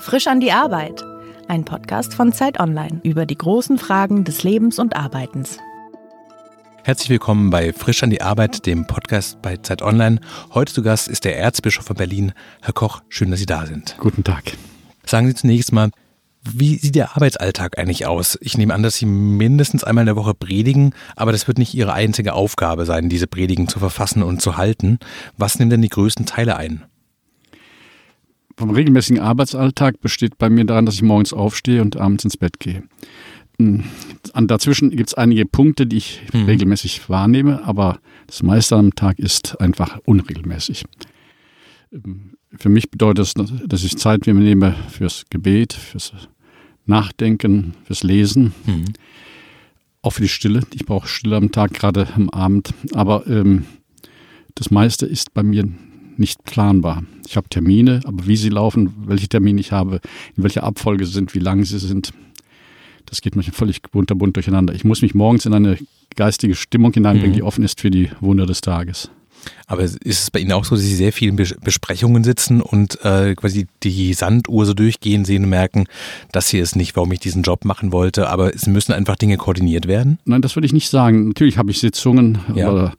Frisch an die Arbeit. Ein Podcast von Zeit Online über die großen Fragen des Lebens und Arbeitens. Herzlich willkommen bei Frisch an die Arbeit, dem Podcast bei Zeit Online. Heute zu Gast ist der Erzbischof von Berlin, Herr Koch. Schön, dass Sie da sind. Guten Tag. Sagen Sie zunächst mal, wie sieht der Arbeitsalltag eigentlich aus? Ich nehme an, dass Sie mindestens einmal in der Woche predigen, aber das wird nicht Ihre einzige Aufgabe sein, diese Predigen zu verfassen und zu halten. Was nehmen denn die größten Teile ein? vom regelmäßigen Arbeitsalltag besteht bei mir daran, dass ich morgens aufstehe und abends ins Bett gehe. Hm, dazwischen gibt es einige Punkte, die ich mhm. regelmäßig wahrnehme, aber das meiste am Tag ist einfach unregelmäßig. Für mich bedeutet das, dass ich Zeit mir nehme fürs Gebet, fürs Nachdenken, fürs Lesen, mhm. auch für die Stille. Ich brauche Stille am Tag, gerade am Abend. Aber ähm, das meiste ist bei mir nicht planbar. Ich habe Termine, aber wie sie laufen, welche Termine ich habe, in welcher Abfolge sie sind, wie lang sie sind, das geht manchmal völlig bunterbunt durcheinander. Ich muss mich morgens in eine geistige Stimmung hineinbringen, mhm. die offen ist für die Wunder des Tages. Aber ist es bei Ihnen auch so, dass Sie sehr viel in Besprechungen sitzen und äh, quasi die Sanduhr so durchgehen, sehen und merken, das hier ist nicht, warum ich diesen Job machen wollte, aber es müssen einfach Dinge koordiniert werden? Nein, das würde ich nicht sagen. Natürlich habe ich Sitzungen, ja. aber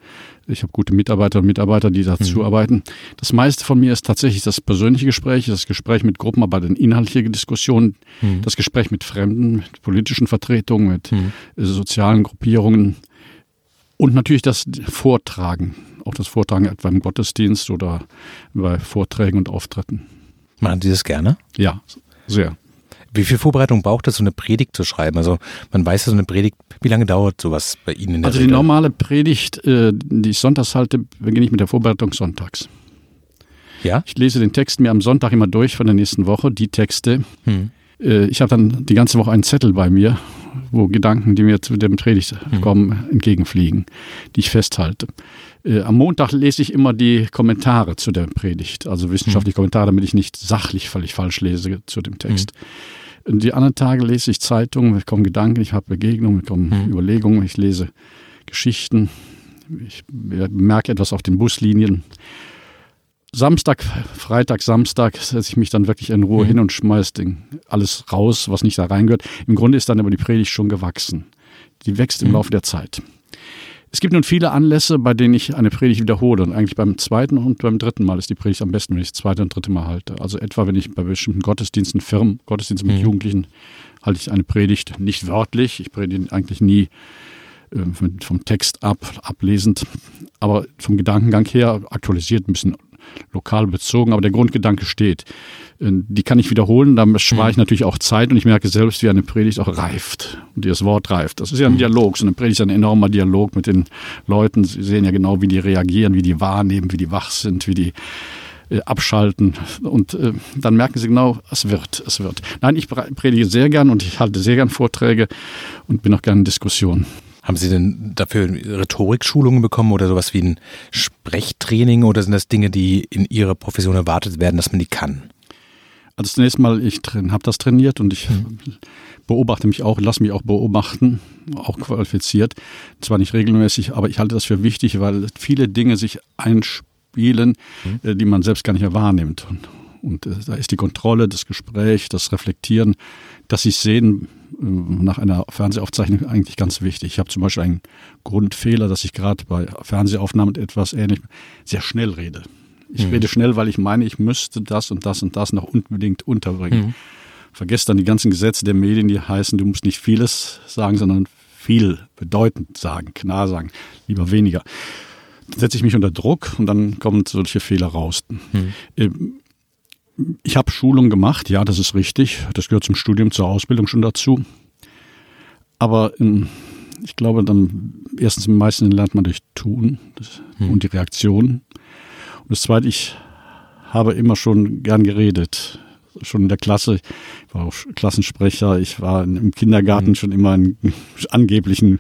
ich habe gute Mitarbeiter und Mitarbeiter, die dazu mhm. arbeiten. Das meiste von mir ist tatsächlich das persönliche Gespräch, das Gespräch mit Gruppen, aber dann inhaltliche Diskussionen, mhm. das Gespräch mit Fremden, mit politischen Vertretungen, mit mhm. sozialen Gruppierungen und natürlich das Vortragen, auch das Vortragen etwa im Gottesdienst oder bei Vorträgen und Auftritten. Machen Sie das gerne? Ja, sehr. Wie viel Vorbereitung braucht es, so eine Predigt zu schreiben? Also man weiß ja, so eine Predigt, wie lange dauert sowas bei Ihnen in der Also Regel? die normale Predigt, äh, die ich sonntags halte, beginne ich mit der Vorbereitung sonntags. Ja? Ich lese den Text mir am Sonntag immer durch von der nächsten Woche, die Texte. Hm. Äh, ich habe dann die ganze Woche einen Zettel bei mir, wo Gedanken, die mir zu dem Predigt hm. kommen, entgegenfliegen, die ich festhalte. Äh, am Montag lese ich immer die Kommentare zu der Predigt, also wissenschaftliche hm. Kommentare, damit ich nicht sachlich völlig falsch lese zu dem Text. Hm. Die anderen Tage lese ich Zeitungen, es kommen Gedanken, ich habe Begegnungen, es kommen mhm. Überlegungen, ich lese Geschichten, ich merke etwas auf den Buslinien. Samstag, Freitag, Samstag setze ich mich dann wirklich in Ruhe mhm. hin und schmeiße alles raus, was nicht da reingehört. Im Grunde ist dann aber die Predigt schon gewachsen. Die wächst im mhm. Laufe der Zeit. Es gibt nun viele Anlässe, bei denen ich eine Predigt wiederhole. Und eigentlich beim zweiten und beim dritten Mal ist die Predigt am besten, wenn ich das zweite und dritte Mal halte. Also etwa, wenn ich bei bestimmten Gottesdiensten, Firmen, Gottesdiensten mit mhm. Jugendlichen, halte ich eine Predigt nicht wörtlich. Ich predige eigentlich nie äh, vom Text ab, ablesend, aber vom Gedankengang her aktualisiert ein bisschen lokal bezogen, aber der Grundgedanke steht. Äh, die kann ich wiederholen, da spare ich mhm. natürlich auch Zeit und ich merke selbst, wie eine Predigt auch reift und das Wort reift. Das ist ja ein mhm. Dialog, so eine Predigt ist ein enormer Dialog mit den Leuten. Sie sehen ja genau, wie die reagieren, wie die wahrnehmen, wie die wach sind, wie die äh, abschalten und äh, dann merken sie genau, es wird, es wird. Nein, ich predige sehr gern und ich halte sehr gern Vorträge und bin auch gerne in Diskussionen. Haben Sie denn dafür Rhetorikschulungen bekommen oder sowas wie ein Sprechtraining oder sind das Dinge, die in Ihrer Profession erwartet werden, dass man die kann? Also zunächst mal, ich habe das trainiert und ich mhm. beobachte mich auch, lasse mich auch beobachten, auch qualifiziert. Zwar nicht regelmäßig, aber ich halte das für wichtig, weil viele Dinge sich einspielen, mhm. die man selbst gar nicht mehr wahrnimmt. Und, und äh, da ist die Kontrolle, das Gespräch, das Reflektieren, das sich sehen äh, nach einer Fernsehaufzeichnung eigentlich ganz wichtig. Ich habe zum Beispiel einen Grundfehler, dass ich gerade bei Fernsehaufnahmen etwas ähnlich sehr schnell rede. Ich mhm. rede schnell, weil ich meine, ich müsste das und das und das noch unbedingt unterbringen. Mhm. Vergesst dann die ganzen Gesetze der Medien, die heißen, du musst nicht vieles sagen, sondern viel bedeutend sagen, klar sagen, lieber weniger. Dann setze ich mich unter Druck und dann kommen solche Fehler raus. Mhm. Ich habe Schulung gemacht, ja, das ist richtig. Das gehört zum Studium, zur Ausbildung schon dazu. Aber in, ich glaube, dann erstens am meisten lernt man durch Tun das, hm. und die Reaktion. Und das Zweite, ich habe immer schon gern geredet. Schon in der Klasse, ich war auch Klassensprecher, ich war im Kindergarten hm. schon immer ein angeblichen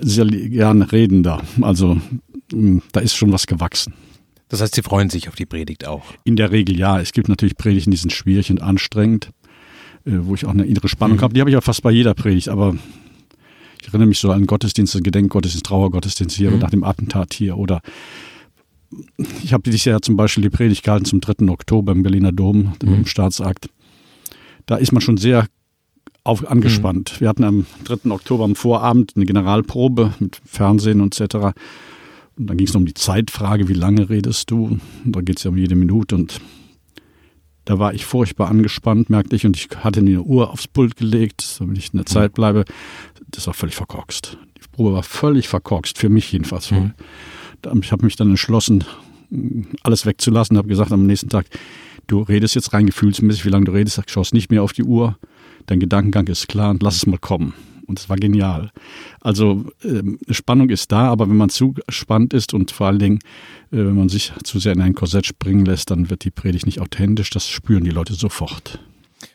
sehr gern Redender. Also hm, da ist schon was gewachsen. Das heißt, Sie freuen sich auf die Predigt auch? In der Regel ja. Es gibt natürlich Predigten, die sind schwierig und anstrengend, äh, wo ich auch eine innere Spannung mhm. habe. Die habe ich auch fast bei jeder Predigt, aber ich erinnere mich so an Gottesdienste, Gedenkgottesdienst, Trauergottesdienst hier mhm. nach dem Attentat hier oder ich habe dieses Jahr zum Beispiel die Predigt gehalten zum 3. Oktober im Berliner Dom, mhm. im Staatsakt. Da ist man schon sehr auf, angespannt. Mhm. Wir hatten am 3. Oktober am Vorabend eine Generalprobe mit Fernsehen und etc. Und dann ging es um die Zeitfrage, wie lange redest du? Und da geht es ja um jede Minute und da war ich furchtbar angespannt, merkte ich, und ich hatte eine Uhr aufs Pult gelegt, damit ich in der Zeit bleibe. Das war völlig verkorkst. Die Probe war völlig verkorkst, für mich jedenfalls. Mhm. Ich habe mich dann entschlossen, alles wegzulassen, habe gesagt am nächsten Tag, du redest jetzt rein gefühlsmäßig, wie lange du redest, schaust nicht mehr auf die Uhr, dein Gedankengang ist klar und lass es mal kommen. Und es war genial. Also ähm, Spannung ist da, aber wenn man zu spannend ist und vor allen Dingen, äh, wenn man sich zu sehr in ein Korsett springen lässt, dann wird die Predigt nicht authentisch. Das spüren die Leute sofort.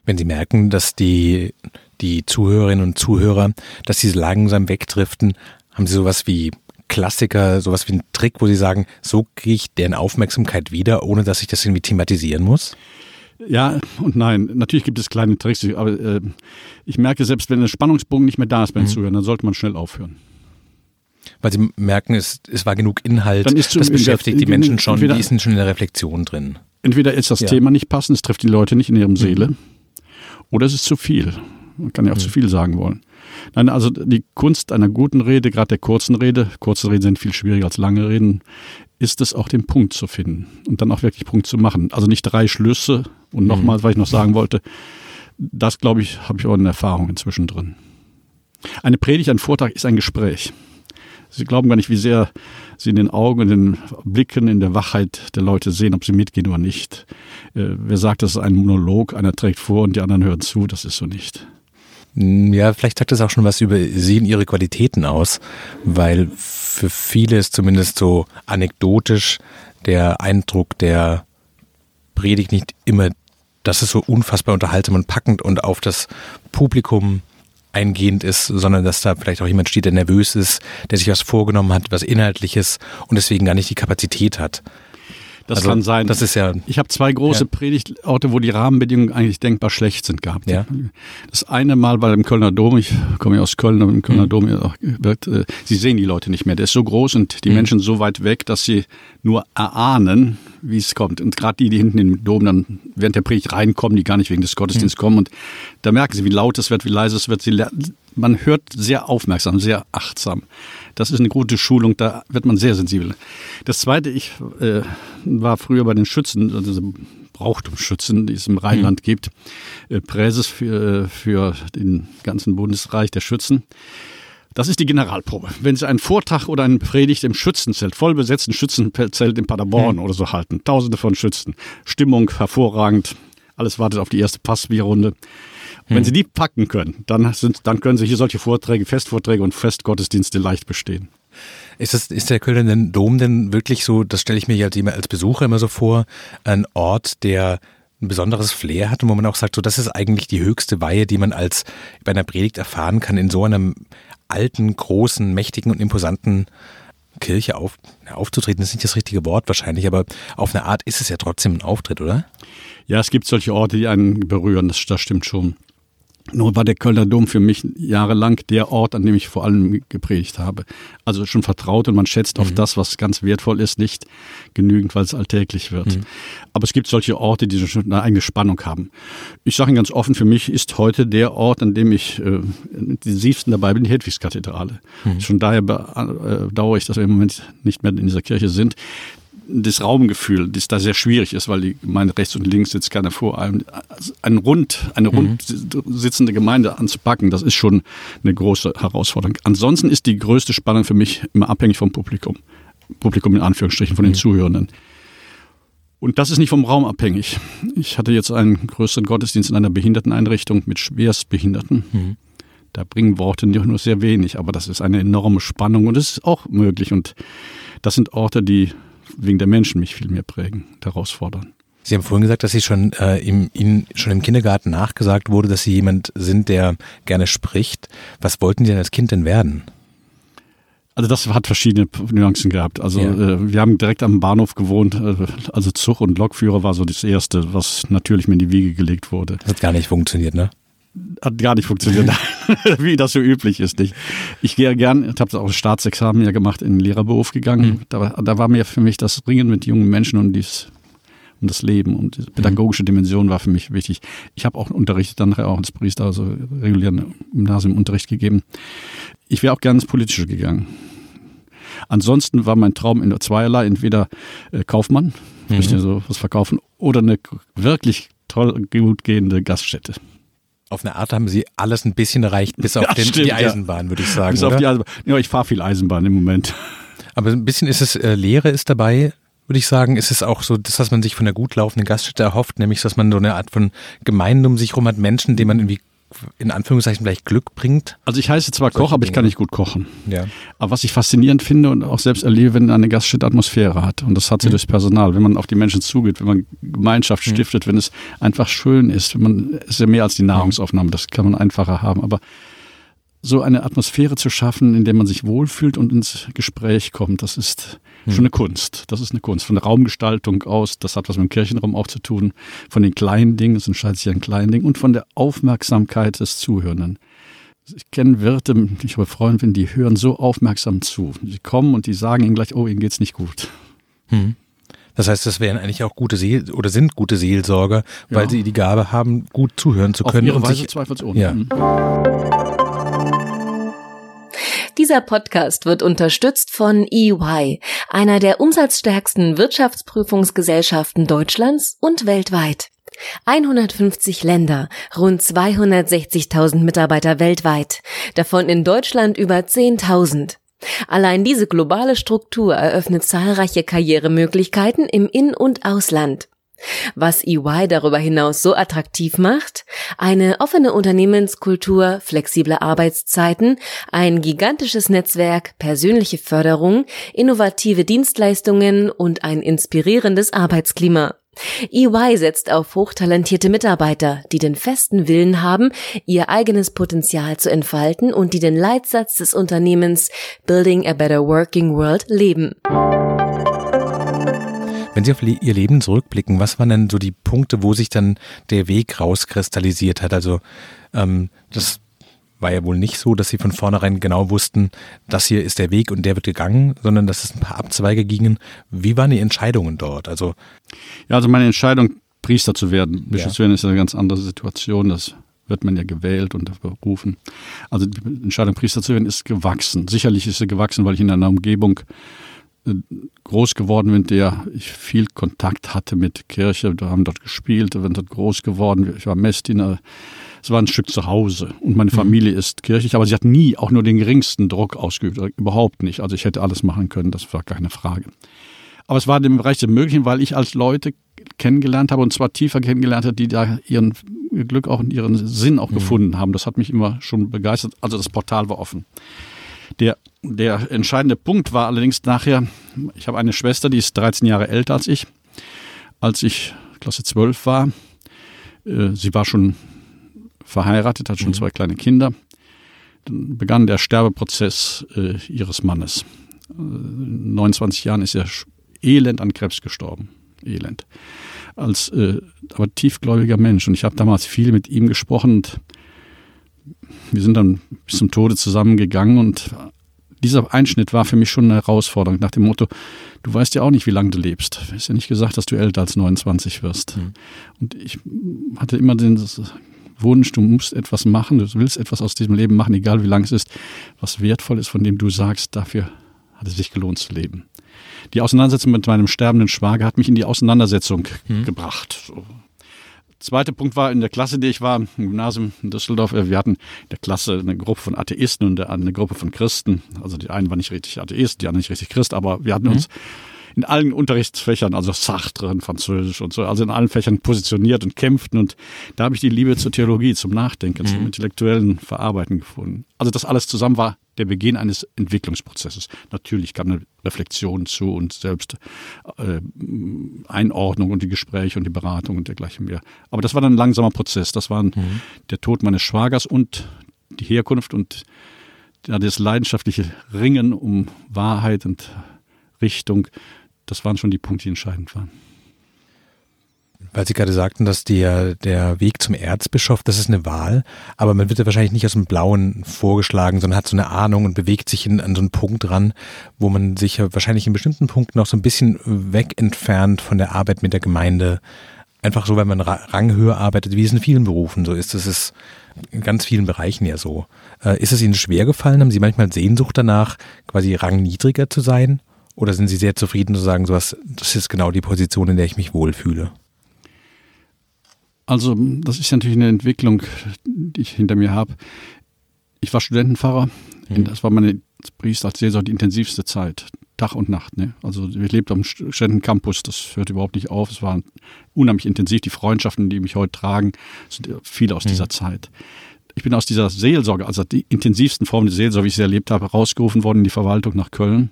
Wenn Sie merken, dass die, die Zuhörerinnen und Zuhörer, dass sie langsam wegdriften, haben Sie sowas wie Klassiker, sowas wie einen Trick, wo Sie sagen, so kriege ich deren Aufmerksamkeit wieder, ohne dass ich das irgendwie thematisieren muss? Ja und nein. Natürlich gibt es kleine Tricks, aber äh, ich merke selbst, wenn der Spannungsbogen nicht mehr da ist beim mhm. Zuhören, dann sollte man schnell aufhören. Weil sie merken, es, es war genug Inhalt, dann ist das beschäftigt die Menschen schon, entweder, die sind schon in der Reflexion drin. Entweder ist das ja. Thema nicht passend, es trifft die Leute nicht in ihrem mhm. Seele, oder es ist zu viel. Man kann ja auch mhm. zu viel sagen wollen. Nein, also die Kunst einer guten Rede, gerade der kurzen Rede, kurze Reden sind viel schwieriger als lange Reden, ist es auch den Punkt zu finden und dann auch wirklich Punkt zu machen. Also nicht drei Schlüsse und nochmal, mhm. was ich noch sagen wollte, das glaube ich, habe ich auch eine Erfahrung inzwischen drin. Eine Predigt, ein Vortrag ist ein Gespräch. Sie glauben gar nicht, wie sehr Sie in den Augen, in den Blicken, in der Wachheit der Leute sehen, ob sie mitgehen oder nicht. Äh, wer sagt, das ist ein Monolog, einer trägt vor und die anderen hören zu, das ist so nicht. Hm, ja, vielleicht sagt das auch schon was über Sie und Ihre Qualitäten aus, weil für viele ist zumindest so anekdotisch der Eindruck der Predigt nicht immer, dass es so unfassbar unterhaltsam und packend und auf das Publikum eingehend ist, sondern dass da vielleicht auch jemand steht, der nervös ist, der sich was vorgenommen hat, was Inhaltliches und deswegen gar nicht die Kapazität hat. Das also, kann sein. Das ist ja. Ich habe zwei große ja. Predigtorte, wo die Rahmenbedingungen eigentlich denkbar schlecht sind gehabt. Ja. Das eine Mal war im Kölner Dom. Ich komme ja aus Köln, im Kölner mhm. Dom wird, äh, Sie sehen die Leute nicht mehr. Der ist so groß und die mhm. Menschen so weit weg, dass sie nur erahnen, wie es kommt. Und gerade die, die hinten im Dom dann während der Predigt reinkommen, die gar nicht wegen des Gottesdienstes mhm. kommen. Und da merken sie, wie laut es wird, wie leise es wird. Sie, man hört sehr aufmerksam, sehr achtsam. Das ist eine gute Schulung, da wird man sehr sensibel. Das Zweite, ich äh, war früher bei den Schützen, also Brauchtumsschützen, die es im Rheinland mhm. gibt, äh, Präses für, für den ganzen Bundesreich der Schützen. Das ist die Generalprobe. Wenn Sie einen Vortrag oder einen Predigt im Schützenzelt, vollbesetzten Schützenzelt in Paderborn mhm. oder so halten, tausende von Schützen, Stimmung hervorragend, alles wartet auf die erste Passbierrunde. Hm. Wenn Sie die packen können, dann, sind, dann können Sie hier solche Vorträge, Festvorträge und Festgottesdienste leicht bestehen. Ist, das, ist der Kölner Dom denn wirklich so, das stelle ich mir als, als Besucher immer so vor, ein Ort, der ein besonderes Flair hat und wo man auch sagt, so das ist eigentlich die höchste Weihe, die man als bei einer Predigt erfahren kann, in so einem alten, großen, mächtigen und imposanten Kirche auf, aufzutreten, das ist nicht das richtige Wort wahrscheinlich, aber auf eine Art ist es ja trotzdem ein Auftritt, oder? Ja, es gibt solche Orte, die einen berühren, das, das stimmt schon. Nur war der Kölner Dom für mich jahrelang der Ort, an dem ich vor allem gepredigt habe. Also schon vertraut und man schätzt mhm. auf das, was ganz wertvoll ist, nicht genügend, weil es alltäglich wird. Mhm. Aber es gibt solche Orte, die schon eine eigene Spannung haben. Ich sage Ihnen ganz offen, für mich ist heute der Ort, an dem ich äh, intensivsten dabei bin, die Hedwigskathedrale. Mhm. Schon daher bedauere äh, ich, dass wir im Moment nicht mehr in dieser Kirche sind das Raumgefühl, das da sehr schwierig ist, weil die Gemeinde rechts und links sitzt keiner vor einem. Ein rund, eine rund sitzende Gemeinde anzupacken, das ist schon eine große Herausforderung. Ansonsten ist die größte Spannung für mich immer abhängig vom Publikum. Publikum in Anführungsstrichen, von den mhm. Zuhörenden. Und das ist nicht vom Raum abhängig. Ich hatte jetzt einen größeren Gottesdienst in einer Behinderteneinrichtung mit Schwerstbehinderten. Mhm. Da bringen Worte nur sehr wenig, aber das ist eine enorme Spannung und es ist auch möglich. Und das sind Orte, die wegen der Menschen mich viel mehr prägen, herausfordern. Sie haben vorhin gesagt, dass Sie schon äh, im, Ihnen schon im Kindergarten nachgesagt wurde, dass Sie jemand sind, der gerne spricht. Was wollten Sie denn als Kind denn werden? Also das hat verschiedene Nuancen gehabt. Also ja. äh, wir haben direkt am Bahnhof gewohnt. Äh, also Zug und Lokführer war so das Erste, was natürlich mir in die Wiege gelegt wurde. Das hat gar nicht funktioniert, ne? Hat gar nicht funktioniert, wie das so üblich ist. Nicht? Ich gehe gern, ich habe auch Staatsexamen ja gemacht, in den Lehrerberuf gegangen. Mhm. Da, da, war mir für mich das Ringen mit jungen Menschen und dies, um das Leben und die pädagogische Dimension war für mich wichtig. Ich habe auch unterrichtet, dann auch ins Priester, also regulären Gymnasiumunterricht gegeben. Ich wäre auch gerne ins Politische gegangen. Ansonsten war mein Traum in zweierlei, entweder äh, Kaufmann, mhm. so was verkaufen, oder eine wirklich toll gut gehende Gaststätte. Auf eine Art haben Sie alles ein bisschen erreicht, bis auf ja, den, stimmt, die Eisenbahn, ja. würde ich sagen. Bis oder? auf die Eisenbahn. Ja, ich fahre viel Eisenbahn im Moment. Aber ein bisschen ist es, äh, Lehre ist dabei, würde ich sagen. Ist es auch so, das, was man sich von einer gut laufenden Gaststätte erhofft, nämlich, dass man so eine Art von Gemeinde um sich herum hat, Menschen, denen man irgendwie in Anführungszeichen vielleicht Glück bringt? Also ich heiße zwar Koch, aber ich kann nicht gut kochen. Ja. Aber was ich faszinierend finde und auch selbst erlebe, wenn eine Gaststätte Atmosphäre hat, und das hat sie mhm. durchs Personal, wenn man auf die Menschen zugeht, wenn man Gemeinschaft mhm. stiftet, wenn es einfach schön ist, wenn man, es ist ja mehr als die Nahrungsaufnahme, das kann man einfacher haben, aber so eine Atmosphäre zu schaffen, in der man sich wohlfühlt und ins Gespräch kommt, das ist hm. schon eine Kunst. Das ist eine Kunst. Von der Raumgestaltung aus, das hat was mit dem Kirchenraum auch zu tun, von den kleinen Dingen, es entscheidet sich ein kleinen Ding, und von der Aufmerksamkeit des Zuhörenden. Ich kenne Wirte, ich habe Freunde, die hören so aufmerksam zu. Sie kommen und die sagen ihnen gleich, oh, ihnen geht's nicht gut. Hm. Das heißt, das wären eigentlich auch gute Seel oder sind gute Seelsorger, weil ja. sie die Gabe haben, gut zuhören zu können. Auf ihre Weise sich, zweifelsohne. Ja. Mhm. Dieser Podcast wird unterstützt von EY, einer der umsatzstärksten Wirtschaftsprüfungsgesellschaften Deutschlands und weltweit. 150 Länder, rund 260.000 Mitarbeiter weltweit, davon in Deutschland über 10.000. Allein diese globale Struktur eröffnet zahlreiche Karrieremöglichkeiten im In- und Ausland. Was EY darüber hinaus so attraktiv macht? Eine offene Unternehmenskultur, flexible Arbeitszeiten, ein gigantisches Netzwerk, persönliche Förderung, innovative Dienstleistungen und ein inspirierendes Arbeitsklima. EY setzt auf hochtalentierte Mitarbeiter, die den festen Willen haben, ihr eigenes Potenzial zu entfalten und die den Leitsatz des Unternehmens Building a Better Working World leben. Wenn Sie auf Ihr Leben zurückblicken, was waren denn so die Punkte, wo sich dann der Weg rauskristallisiert hat? Also ähm, das war ja wohl nicht so, dass Sie von vornherein genau wussten, das hier ist der Weg und der wird gegangen, sondern dass es ein paar Abzweige gingen. Wie waren die Entscheidungen dort? Also ja, also meine Entscheidung, Priester zu werden, Bischof zu werden, ist eine ganz andere Situation. Das wird man ja gewählt und berufen. Also die Entscheidung, Priester zu werden, ist gewachsen. Sicherlich ist sie gewachsen, weil ich in einer Umgebung groß geworden bin, der ich viel Kontakt hatte mit Kirche. Wir haben dort gespielt, wir sind dort groß geworden. Ich war Messdiener. Es war ein Stück zu Hause. Und meine mhm. Familie ist kirchlich, aber sie hat nie auch nur den geringsten Druck ausgeübt. Überhaupt nicht. Also ich hätte alles machen können, das war keine Frage. Aber es war im Bereich des Möglichen, weil ich als Leute kennengelernt habe und zwar tiefer kennengelernt habe, die da ihren Glück auch in ihren Sinn auch mhm. gefunden haben. Das hat mich immer schon begeistert. Also das Portal war offen. Der, der entscheidende Punkt war allerdings nachher, ich habe eine Schwester, die ist 13 Jahre älter als ich. Als ich Klasse 12 war, äh, sie war schon verheiratet, hat schon mhm. zwei kleine Kinder. Dann begann der Sterbeprozess äh, ihres Mannes. Äh, 29 Jahren ist er elend an Krebs gestorben. Elend. Als äh, aber tiefgläubiger Mensch. Und ich habe damals viel mit ihm gesprochen und wir sind dann bis zum Tode zusammengegangen und dieser Einschnitt war für mich schon eine Herausforderung nach dem Motto, du weißt ja auch nicht, wie lange du lebst. Du hast ja nicht gesagt, dass du älter als 29 wirst. Mhm. Und ich hatte immer den Wunsch, du musst etwas machen, du willst etwas aus diesem Leben machen, egal wie lang es ist, was wertvoll ist, von dem du sagst, dafür hat es sich gelohnt zu leben. Die Auseinandersetzung mit meinem sterbenden Schwager hat mich in die Auseinandersetzung mhm. gebracht. So, Zweiter Punkt war in der Klasse, die ich war, im Gymnasium in Düsseldorf. Wir hatten in der Klasse eine Gruppe von Atheisten und eine Gruppe von Christen. Also die einen waren nicht richtig Atheist, die anderen nicht richtig Christ, aber wir hatten mhm. uns in allen Unterrichtsfächern, also Sartre und Französisch und so, also in allen Fächern positioniert und kämpften. Und da habe ich die Liebe zur Theologie, zum Nachdenken, mhm. zum intellektuellen Verarbeiten gefunden. Also das alles zusammen war der Beginn eines Entwicklungsprozesses. Natürlich kam eine Reflexion zu und selbst äh, Einordnung und die Gespräche und die Beratung und dergleichen mehr. Aber das war dann ein langsamer Prozess. Das waren mhm. der Tod meines Schwagers und die Herkunft und ja, das leidenschaftliche Ringen um Wahrheit und Richtung das waren schon die Punkte, die entscheidend waren. Weil Sie gerade sagten, dass der, der Weg zum Erzbischof, das ist eine Wahl, aber man wird ja wahrscheinlich nicht aus dem Blauen vorgeschlagen, sondern hat so eine Ahnung und bewegt sich in, an so einen Punkt ran, wo man sich ja wahrscheinlich in bestimmten Punkten noch so ein bisschen weg entfernt von der Arbeit mit der Gemeinde. Einfach so, wenn man ranghöher arbeitet, wie es in vielen Berufen so ist. Das ist in ganz vielen Bereichen ja so. Äh, ist es Ihnen schwer gefallen? Haben Sie manchmal Sehnsucht danach, quasi rangniedriger zu sein? Oder sind Sie sehr zufrieden zu sagen, sowas, das ist genau die Position, in der ich mich wohlfühle? Also, das ist natürlich eine Entwicklung, die ich hinter mir habe. Ich war Studentenpfarrer. Mhm. Das war meine Priester als Seelsorge die intensivste Zeit. Tag und Nacht. Ne? Also wir lebten am Studentencampus, das hört überhaupt nicht auf. Es war unheimlich intensiv. Die Freundschaften, die mich heute tragen, sind viele aus mhm. dieser Zeit. Ich bin aus dieser Seelsorge, also die intensivsten Formen der Seelsorge, wie ich sie erlebt habe, rausgerufen worden in die Verwaltung nach Köln,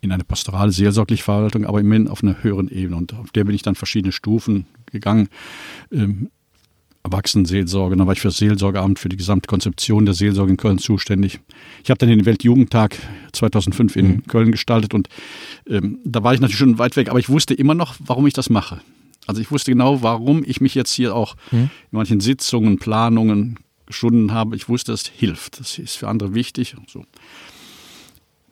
in eine pastorale seelsorgliche Verwaltung, aber immerhin auf einer höheren Ebene. Und auf der bin ich dann verschiedene Stufen gegangen. Ähm, Erwachsenenseelsorge, dann war ich für das Seelsorgeamt, für die gesamte Konzeption der Seelsorge in Köln zuständig. Ich habe dann den Weltjugendtag 2005 in mhm. Köln gestaltet und ähm, da war ich natürlich schon weit weg, aber ich wusste immer noch, warum ich das mache. Also ich wusste genau, warum ich mich jetzt hier auch mhm. in manchen Sitzungen, Planungen geschunden habe. Ich wusste, es hilft. Das ist für andere wichtig. So.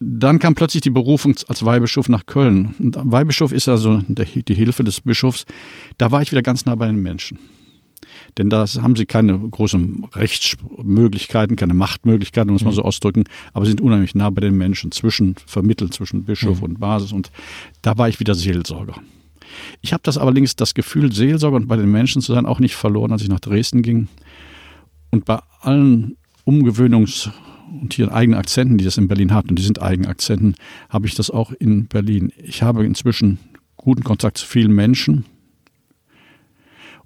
Dann kam plötzlich die Berufung als Weihbischof nach Köln. Und Weihbischof ist also die Hilfe des Bischofs. Da war ich wieder ganz nah bei den Menschen. Denn da haben sie keine großen Rechtsmöglichkeiten, keine Machtmöglichkeiten, muss man mhm. so ausdrücken, aber sind unheimlich nah bei den Menschen, zwischen, vermittelt zwischen Bischof mhm. und Basis. Und da war ich wieder Seelsorger. Ich habe das allerdings, das Gefühl, Seelsorger und bei den Menschen zu sein, auch nicht verloren, als ich nach Dresden ging. Und bei allen Umgewöhnungs- und hier eigenen Akzenten, die das in Berlin hat, und die sind eigene Akzenten, habe ich das auch in Berlin. Ich habe inzwischen guten Kontakt zu vielen Menschen,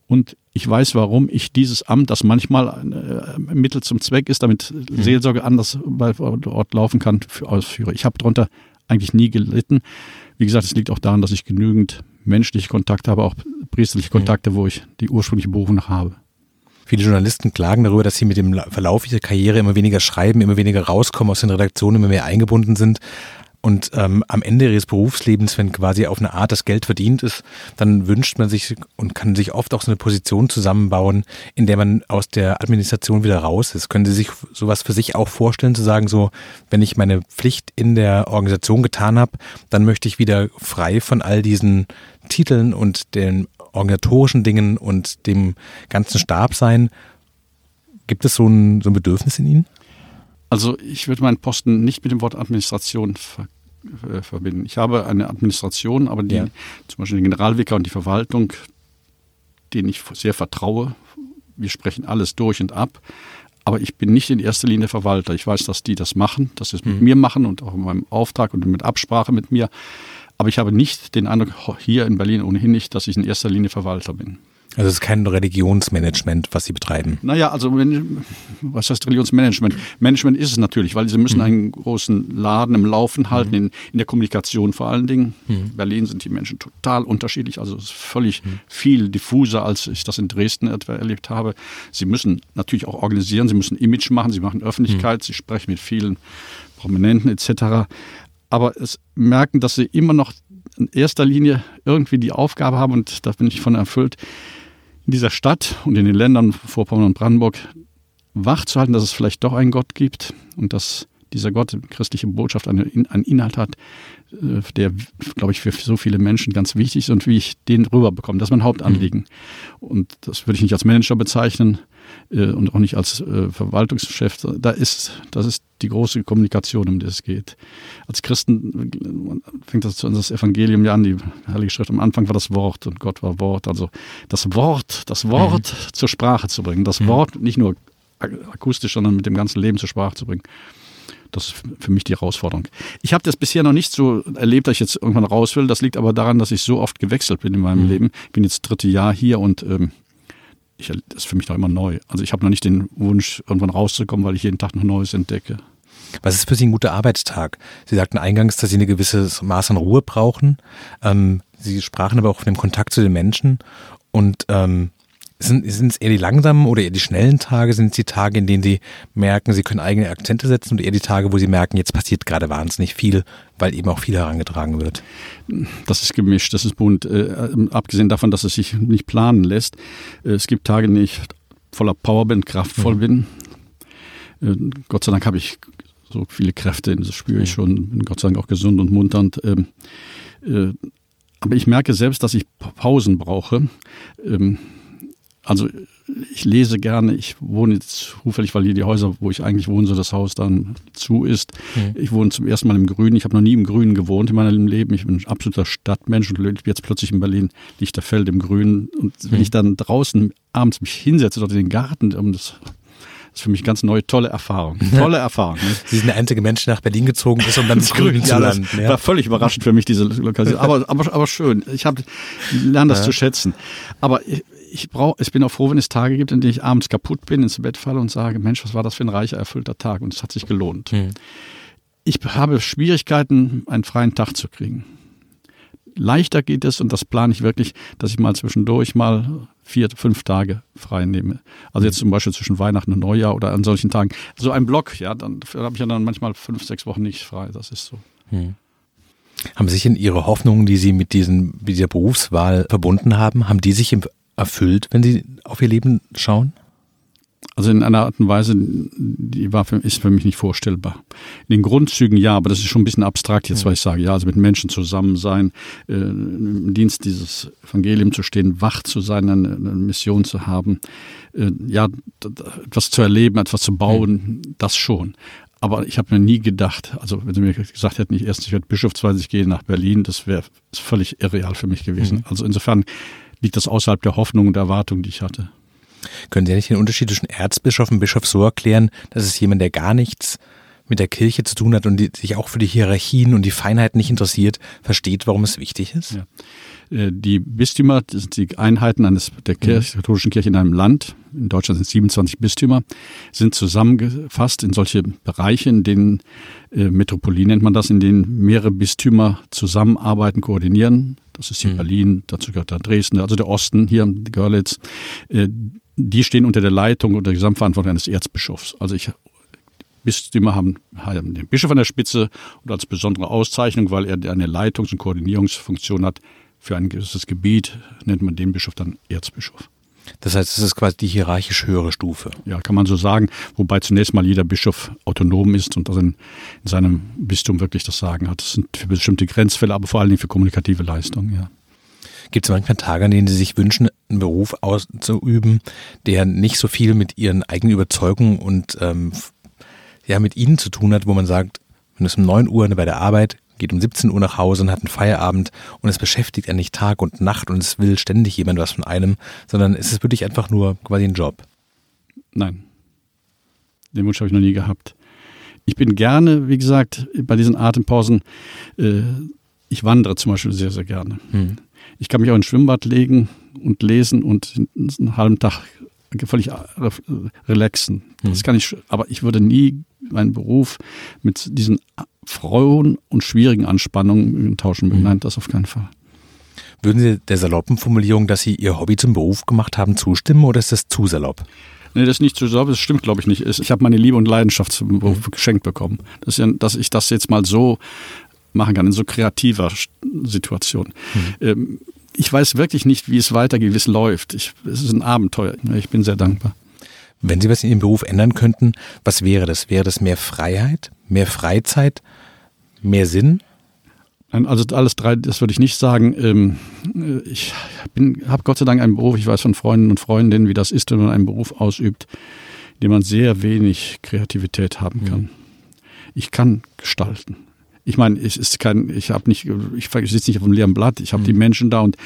und ich weiß, warum ich dieses Amt, das manchmal ein äh, Mittel zum Zweck ist, damit mhm. Seelsorge anders bei Ort laufen kann, ausführe. Ich habe darunter eigentlich nie gelitten. Wie gesagt, es liegt auch daran, dass ich genügend menschliche Kontakte habe, auch priesterliche mhm. Kontakte, wo ich die ursprüngliche Berufung noch habe. Viele Journalisten klagen darüber, dass sie mit dem Verlauf ihrer Karriere immer weniger schreiben, immer weniger rauskommen aus den Redaktionen, immer mehr eingebunden sind. Und ähm, am Ende ihres Berufslebens, wenn quasi auf eine Art das Geld verdient ist, dann wünscht man sich und kann sich oft auch so eine Position zusammenbauen, in der man aus der Administration wieder raus ist. Können Sie sich sowas für sich auch vorstellen, zu sagen, so, wenn ich meine Pflicht in der Organisation getan habe, dann möchte ich wieder frei von all diesen Titeln und den organisatorischen Dingen und dem ganzen Stab sein. Gibt es so ein, so ein Bedürfnis in Ihnen? Also ich würde meinen Posten nicht mit dem Wort Administration ver äh, verbinden. Ich habe eine Administration, aber die, ja. zum Beispiel den Generalvikar und die Verwaltung, denen ich sehr vertraue. Wir sprechen alles durch und ab. Aber ich bin nicht in erster Linie Verwalter. Ich weiß, dass die das machen, dass sie es mit mhm. mir machen und auch in meinem Auftrag und mit Absprache mit mir. Aber ich habe nicht den Eindruck, hier in Berlin ohnehin nicht, dass ich in erster Linie Verwalter bin. Also es ist kein Religionsmanagement, was Sie betreiben. Naja, also was heißt Religionsmanagement? Management ist es natürlich, weil Sie müssen mhm. einen großen Laden im Laufen halten, mhm. in, in, der Kommunikation vor allen Dingen. In Berlin sind die Menschen total unterschiedlich, also es ist völlig viel diffuser, als ich das in Dresden etwa erlebt habe. Sie müssen natürlich auch organisieren, Sie müssen Image machen, Sie machen Öffentlichkeit. Sie sprechen mit vielen Prominenten etc. Aber es merken, dass sie immer noch in erster Linie irgendwie die Aufgabe haben, und da bin ich von erfüllt, in dieser Stadt und in den Ländern Vorpommern und Brandenburg wachzuhalten, dass es vielleicht doch einen Gott gibt und dass dieser Gott, die christliche Botschaft, einen, einen Inhalt hat, äh, der, glaube ich, für so viele Menschen ganz wichtig ist und wie ich den rüberbekomme. Das ist mein Hauptanliegen. Und das würde ich nicht als Manager bezeichnen und auch nicht als äh, Verwaltungschef. Da ist, das ist die große Kommunikation, um die es geht. Als Christen fängt das, das Evangelium ja an, die Heilige Schrift. Am Anfang war das Wort und Gott war Wort. Also das Wort, das Wort mhm. zur Sprache zu bringen. Das mhm. Wort nicht nur akustisch, sondern mit dem ganzen Leben zur Sprache zu bringen. Das ist für mich die Herausforderung. Ich habe das bisher noch nicht so erlebt, dass ich jetzt irgendwann raus will. Das liegt aber daran, dass ich so oft gewechselt bin in meinem mhm. Leben. Ich bin jetzt dritte Jahr hier und ähm, ich, das ist für mich noch immer neu. Also ich habe noch nicht den Wunsch, irgendwann rauszukommen, weil ich jeden Tag noch Neues entdecke. Was ist für Sie ein guter Arbeitstag? Sie sagten eingangs, dass Sie ein gewisses Maß an Ruhe brauchen. Ähm, Sie sprachen aber auch von dem Kontakt zu den Menschen. Und ähm, sind es eher die langsamen oder eher die schnellen Tage? Sind es die Tage, in denen Sie merken, Sie können eigene Akzente setzen und eher die Tage, wo Sie merken, jetzt passiert gerade wahnsinnig viel, weil eben auch viel herangetragen wird? Das ist gemischt, das ist bunt. Äh, abgesehen davon, dass es sich nicht planen lässt. Äh, es gibt Tage, in denen ich voller Power bin, kraftvoll mhm. bin. Äh, Gott sei Dank habe ich so viele Kräfte, das spüre ich mhm. schon, bin Gott sei Dank auch gesund und munternd. Ähm, äh, aber ich merke selbst, dass ich Pausen brauche. Ähm, also ich lese gerne, ich wohne jetzt zufällig, weil hier die Häuser, wo ich eigentlich wohne, so das Haus dann zu ist. Mhm. Ich wohne zum ersten Mal im Grünen. Ich habe noch nie im Grünen gewohnt in meinem Leben. Ich bin ein absoluter Stadtmensch und jetzt plötzlich in Berlin, Lichterfeld im Grünen. Und wenn mhm. ich dann draußen abends mich hinsetze, dort in den Garten, um das das ist für mich ganz neue, tolle Erfahrung. Tolle Erfahrung. Ne? Sie sind der einzige Mensch, der nach Berlin gezogen ist, um dann ins Grün zu landen. Ja. War völlig überraschend für mich, diese Lokalisation. Aber, aber, aber schön. Ich habe lerne das ja. zu schätzen. Aber ich, brauch, ich bin auch froh, wenn es Tage gibt, in denen ich abends kaputt bin, ins Bett falle und sage, Mensch, was war das für ein reicher, erfüllter Tag und es hat sich gelohnt. Hm. Ich habe Schwierigkeiten, einen freien Tag zu kriegen. Leichter geht es, und das plane ich wirklich, dass ich mal zwischendurch mal vier, fünf Tage frei nehme. Also jetzt zum Beispiel zwischen Weihnachten und Neujahr oder an solchen Tagen. So ein Block, ja, dann habe ich ja dann manchmal fünf, sechs Wochen nicht frei. Das ist so. Hm. Haben sich in Ihre Hoffnungen, die Sie mit, diesen, mit dieser Berufswahl verbunden haben, haben die sich erfüllt, wenn Sie auf Ihr Leben schauen? Also in einer Art und Weise, die war für, ist für mich nicht vorstellbar. In den Grundzügen ja, aber das ist schon ein bisschen abstrakt jetzt, was ich sage. Ja, also mit Menschen zusammen sein, äh, im Dienst dieses Evangelium zu stehen, wach zu sein, eine, eine Mission zu haben, äh, ja, etwas zu erleben, etwas zu bauen, das schon. Aber ich habe mir nie gedacht, also wenn Sie mir gesagt hätten, ich erst ich werde bischofsweise, ich gehe nach Berlin, das wäre völlig irreal für mich gewesen. Mhm. Also insofern liegt das außerhalb der Hoffnung und der Erwartung, die ich hatte. Können Sie nicht den Unterschied zwischen Erzbischof und Bischof so erklären, dass es jemand, der gar nichts mit der Kirche zu tun hat und die, sich auch für die Hierarchien und die Feinheiten nicht interessiert, versteht, warum es wichtig ist? Ja. Äh, die Bistümer, das sind die Einheiten eines, der mhm. Kirche, katholischen Kirche in einem Land, in Deutschland sind es 27 Bistümer, sind zusammengefasst in solche Bereiche, in denen äh, Metropolie nennt man das, in denen mehrere Bistümer zusammenarbeiten, koordinieren. Das ist hier mhm. Berlin, dazu gehört dann Dresden, also der Osten, hier Görlitz. Äh, die stehen unter der Leitung und der Gesamtverantwortung eines Erzbischofs. Also ich Bistümer haben, haben den Bischof an der Spitze und als besondere Auszeichnung, weil er eine Leitungs- und Koordinierungsfunktion hat für ein gewisses Gebiet, nennt man den Bischof dann Erzbischof. Das heißt, es ist quasi die hierarchisch höhere Stufe. Ja, kann man so sagen, wobei zunächst mal jeder Bischof autonom ist und also in, in seinem Bistum wirklich das Sagen hat. Das sind für bestimmte Grenzfälle, aber vor allen Dingen für kommunikative Leistungen, ja. Gibt es manchmal Tage, an denen Sie sich wünschen, einen Beruf auszuüben, der nicht so viel mit Ihren eigenen Überzeugungen und ähm, ja, mit Ihnen zu tun hat, wo man sagt, man ist um 9 Uhr bei der Arbeit, geht um 17 Uhr nach Hause und hat einen Feierabend und es beschäftigt einen nicht Tag und Nacht und es will ständig jemand was von einem, sondern es ist wirklich einfach nur quasi ein Job. Nein. Den Wunsch habe ich noch nie gehabt. Ich bin gerne, wie gesagt, bei diesen Atempausen, äh, ich wandere zum Beispiel sehr, sehr gerne. Hm. Ich kann mich auch ins Schwimmbad legen und lesen und einen halben Tag völlig relaxen. Das hm. kann ich, aber ich würde nie meinen Beruf mit diesen frohen und schwierigen Anspannungen tauschen. Mhm. Nein, das auf keinen Fall. Würden Sie der saloppen Formulierung, dass Sie Ihr Hobby zum Beruf gemacht haben, zustimmen oder ist das zu salopp? Nee, das ist nicht zu salopp, das stimmt, glaube ich, nicht. Ich habe meine Liebe und Leidenschaft zum Beruf mhm. geschenkt bekommen. Das ja, dass ich das jetzt mal so machen kann, in so kreativer Situation. Mhm. Ähm, ich weiß wirklich nicht, wie es weitergeht, wie es läuft. Ich, es ist ein Abenteuer. Ich bin sehr dankbar. Wenn Sie was in Ihrem Beruf ändern könnten, was wäre das? Wäre das mehr Freiheit, mehr Freizeit, mehr Sinn? Also alles drei, das würde ich nicht sagen. Ähm, ich habe Gott sei Dank einen Beruf, ich weiß von Freunden und Freundinnen, wie das ist, wenn man einen Beruf ausübt, in dem man sehr wenig Kreativität haben kann. Ich kann gestalten ich meine, es ist kein, ich habe nicht, ich sitze nicht auf einem leeren Blatt. Ich habe mhm. die Menschen da und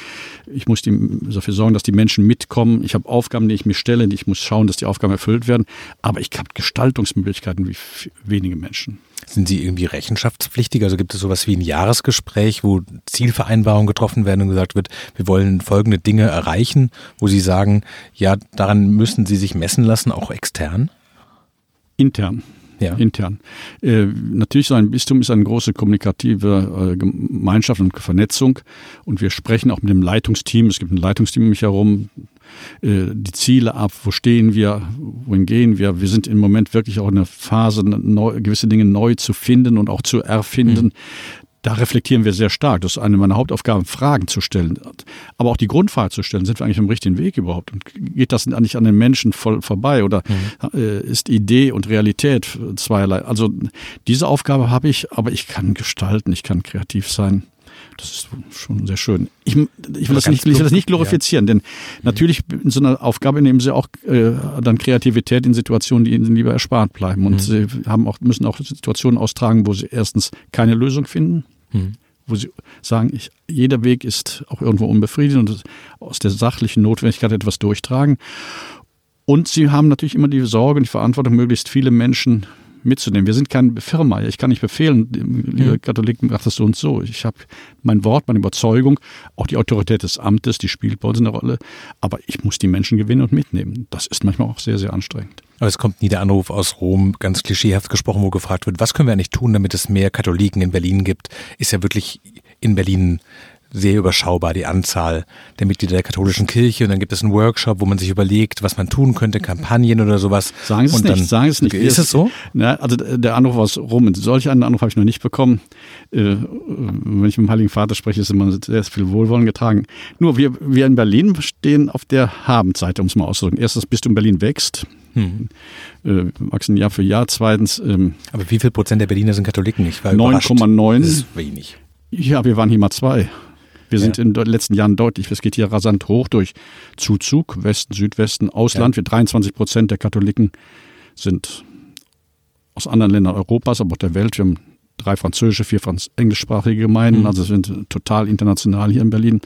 ich muss die, dafür sorgen, dass die Menschen mitkommen. Ich habe Aufgaben, die ich mir stelle. Ich muss schauen, dass die Aufgaben erfüllt werden. Aber ich habe Gestaltungsmöglichkeiten wie wenige Menschen. Sind Sie irgendwie rechenschaftspflichtig? Also gibt es sowas wie ein Jahresgespräch, wo Zielvereinbarungen getroffen werden und gesagt wird, wir wollen folgende Dinge erreichen, wo Sie sagen, ja, daran müssen Sie sich messen lassen, auch extern? Intern ja. intern. Äh, natürlich, so ein Bistum ist eine große kommunikative äh, Gemeinschaft und Vernetzung und wir sprechen auch mit dem Leitungsteam. Es gibt ein Leitungsteam um mich herum, äh, die Ziele ab, wo stehen wir, wohin gehen wir. Wir sind im Moment wirklich auch in der Phase, neu, gewisse Dinge neu zu finden und auch zu erfinden. Mhm da reflektieren wir sehr stark. Das ist eine meiner Hauptaufgaben, Fragen zu stellen. Aber auch die Grundfrage zu stellen, sind wir eigentlich am richtigen Weg überhaupt? Und geht das nicht an den Menschen voll vorbei? Oder mhm. Äh, ist Idee und Realität zweierlei? Also diese Aufgabe habe ich, aber ich kann gestalten, ich kann kreativ sein. Das ist schon sehr schön. Ich, ich, will, das nicht, ich will das nicht glorifizieren, ja. denn natürlich in so einer Aufgabe nehmen sie auch äh, dann Kreativität in Situationen, die ihnen lieber erspart bleiben. Und mhm. sie haben auch, müssen auch Situationen austragen, wo sie erstens keine Lösung finden, mhm. wo sie sagen, ich, jeder Weg ist auch irgendwo unbefriedigend und aus der sachlichen Notwendigkeit etwas durchtragen. Und sie haben natürlich immer die Sorge und die Verantwortung, möglichst viele Menschen mitzunehmen. Wir sind keine Firma. Ich kann nicht befehlen, liebe Katholiken, macht das so und so. Ich habe mein Wort, meine Überzeugung, auch die Autorität des Amtes, die spielt bei uns eine Rolle. Aber ich muss die Menschen gewinnen und mitnehmen. Das ist manchmal auch sehr, sehr anstrengend. Aber es kommt nie der Anruf aus Rom, ganz klischeehaft gesprochen, wo gefragt wird, was können wir eigentlich tun, damit es mehr Katholiken in Berlin gibt? Ist ja wirklich in Berlin sehr überschaubar, die Anzahl der Mitglieder der katholischen Kirche. Und dann gibt es einen Workshop, wo man sich überlegt, was man tun könnte, Kampagnen oder sowas. Sagen Sie es nicht, sagen Sie es nicht. Ist es so? Na, also der Anruf aus Rom, solch einen Anruf habe ich noch nicht bekommen. Äh, wenn ich mit dem Heiligen Vater spreche, ist immer sehr viel Wohlwollen getragen. Nur wir, wir in Berlin stehen auf der Habendseite, um es mal auszudrücken. Erstens, bis du in Berlin wächst. Hm. Äh, wachsen Jahr für Jahr. Zweitens. Ähm, Aber wie viel Prozent der Berliner sind Katholiken? Ich war 9,9. Das ist wenig. Ja, wir waren hier mal zwei. Wir sind ja. in den letzten Jahren deutlich, es geht hier rasant hoch durch Zuzug, Westen, Südwesten, Ausland. Ja. Wir 23 Prozent der Katholiken sind aus anderen Ländern Europas, aber auch der Welt. Wir haben drei französische, vier englischsprachige Gemeinden, mhm. also sind total international hier in Berlin.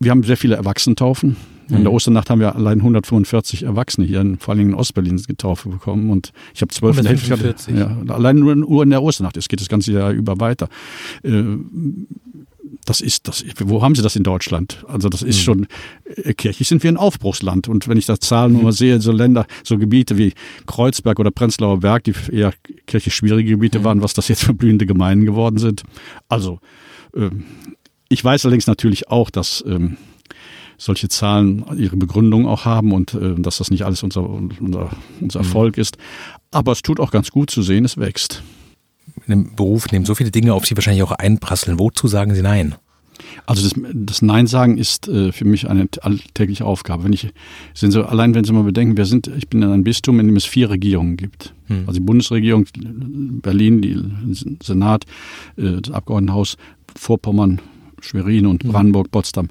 Wir haben sehr viele Erwachsentaufen. In der mhm. Osternacht haben wir allein 145 Erwachsene hier, in, vor allem in Ostberlin, getauft bekommen. Und ich habe zwölf Ja, allein nur in der Osternacht. Es geht das ganze Jahr über weiter. Äh, das ist das. Wo haben Sie das in Deutschland? Also das ist mhm. schon äh, kirchlich sind wir ein Aufbruchsland und wenn ich das Zahlen nur mal sehe, so Länder, so Gebiete wie Kreuzberg oder Prenzlauer Berg, die eher kirchlich schwierige Gebiete mhm. waren, was das jetzt für blühende Gemeinden geworden sind. Also ähm, ich weiß allerdings natürlich auch, dass ähm, solche Zahlen ihre Begründung auch haben und äh, dass das nicht alles unser, unser, unser. Erfolg ist. Aber es tut auch ganz gut zu sehen, es wächst einem Beruf nehmen so viele Dinge auf Sie wahrscheinlich auch einprasseln. Wozu sagen Sie Nein? Also das, das Nein sagen ist äh, für mich eine alltägliche Aufgabe. Wenn ich sind so allein, wenn Sie mal bedenken, wir sind, ich bin in einem Bistum, in dem es vier Regierungen gibt. Hm. Also die Bundesregierung, Berlin, die Senat, äh, das Abgeordnetenhaus, Vorpommern, Schwerin und hm. Brandenburg, Potsdam,